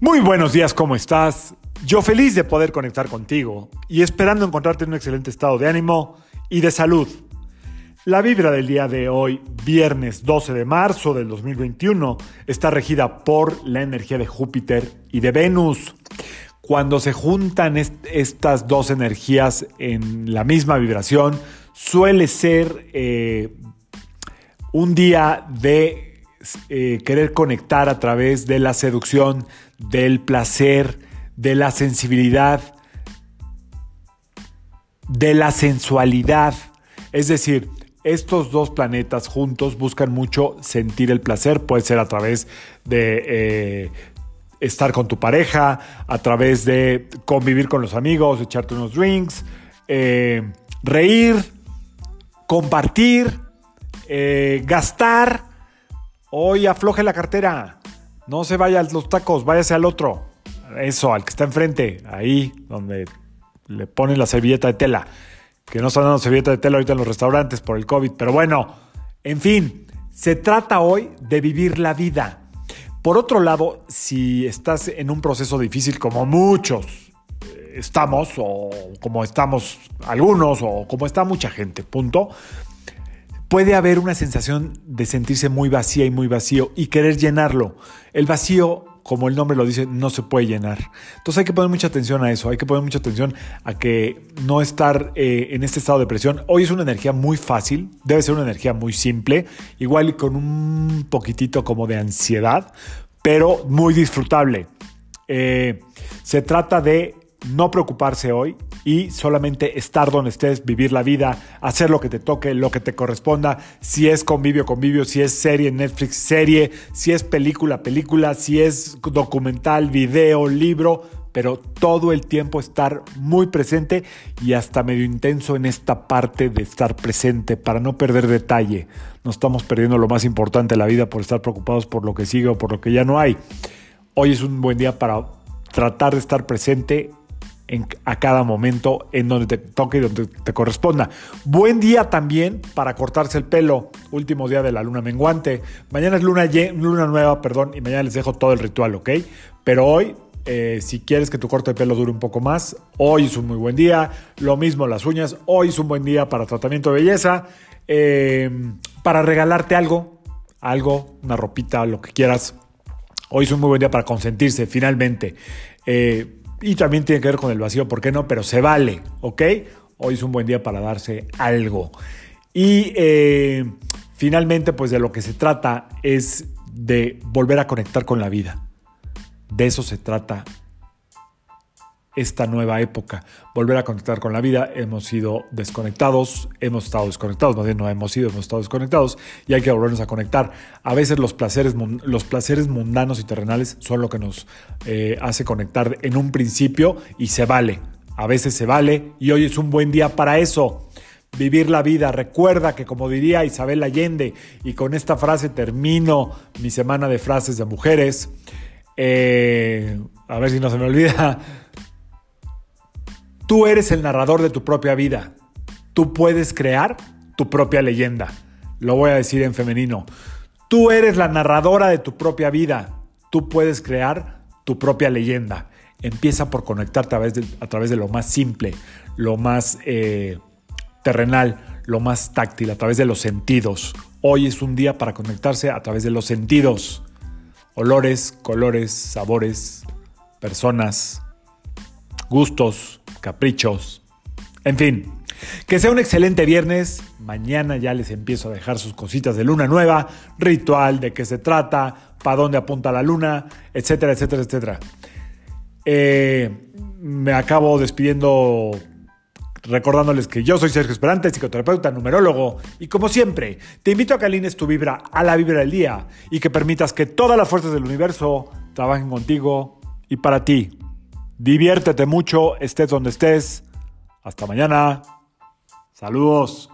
Muy buenos días, ¿cómo estás? Yo feliz de poder conectar contigo y esperando encontrarte en un excelente estado de ánimo y de salud. La vibra del día de hoy, viernes 12 de marzo del 2021, está regida por la energía de Júpiter y de Venus. Cuando se juntan estas dos energías en la misma vibración, suele ser eh, un día de eh, querer conectar a través de la seducción, del placer, de la sensibilidad, de la sensualidad. Es decir, estos dos planetas juntos buscan mucho sentir el placer, puede ser a través de eh, estar con tu pareja, a través de convivir con los amigos, echarte unos drinks, eh, reír, compartir, gastar Hoy afloje la cartera. No se vaya a los tacos, váyase al otro. Eso, al que está enfrente, ahí donde le ponen la servilleta de tela. Que no están dando servilleta de tela ahorita en los restaurantes por el COVID. Pero bueno, en fin, se trata hoy de vivir la vida. Por otro lado, si estás en un proceso difícil como muchos eh, estamos, o como estamos algunos, o como está mucha gente, punto, puede haber una sensación de sentirse muy vacía y muy vacío y querer llenarlo. El vacío, como el nombre lo dice, no se puede llenar. Entonces hay que poner mucha atención a eso, hay que poner mucha atención a que no estar eh, en este estado de presión. Hoy es una energía muy fácil, debe ser una energía muy simple, igual con un poquitito como de ansiedad, pero muy disfrutable. Eh, se trata de no preocuparse hoy y solamente estar donde estés, vivir la vida, hacer lo que te toque, lo que te corresponda, si es convivio, convivio, si es serie, Netflix, serie, si es película, película, si es documental, video, libro, pero todo el tiempo estar muy presente y hasta medio intenso en esta parte de estar presente para no perder detalle. No estamos perdiendo lo más importante de la vida por estar preocupados por lo que sigue o por lo que ya no hay. Hoy es un buen día para tratar de estar presente a cada momento en donde te toque y donde te corresponda. Buen día también para cortarse el pelo, último día de la luna menguante. Mañana es luna, luna nueva, perdón, y mañana les dejo todo el ritual, ¿ok? Pero hoy, eh, si quieres que tu corte de pelo dure un poco más, hoy es un muy buen día. Lo mismo las uñas, hoy es un buen día para tratamiento de belleza, eh, para regalarte algo, algo, una ropita, lo que quieras. Hoy es un muy buen día para consentirse, finalmente. Eh, y también tiene que ver con el vacío, ¿por qué no? Pero se vale, ¿ok? Hoy es un buen día para darse algo. Y eh, finalmente, pues de lo que se trata es de volver a conectar con la vida. De eso se trata esta nueva época, volver a conectar con la vida. Hemos sido desconectados, hemos estado desconectados, más bien no hemos sido, hemos estado desconectados y hay que volvernos a conectar. A veces los placeres, los placeres mundanos y terrenales son lo que nos eh, hace conectar en un principio y se vale. A veces se vale y hoy es un buen día para eso. Vivir la vida. Recuerda que como diría Isabel Allende, y con esta frase termino mi semana de frases de mujeres, eh, a ver si no se me olvida, Tú eres el narrador de tu propia vida. Tú puedes crear tu propia leyenda. Lo voy a decir en femenino. Tú eres la narradora de tu propia vida. Tú puedes crear tu propia leyenda. Empieza por conectarte a través de, a través de lo más simple, lo más eh, terrenal, lo más táctil, a través de los sentidos. Hoy es un día para conectarse a través de los sentidos. Olores, colores, sabores, personas, gustos, caprichos. En fin, que sea un excelente viernes. Mañana ya les empiezo a dejar sus cositas de luna nueva, ritual, de qué se trata, para dónde apunta la luna, etcétera, etcétera, etcétera. Eh, me acabo despidiendo recordándoles que yo soy Sergio Esperante, psicoterapeuta, numerólogo, y como siempre, te invito a que alines tu vibra a la vibra del día y que permitas que todas las fuerzas del universo trabajen contigo y para ti. Diviértete mucho, estés donde estés. Hasta mañana. Saludos.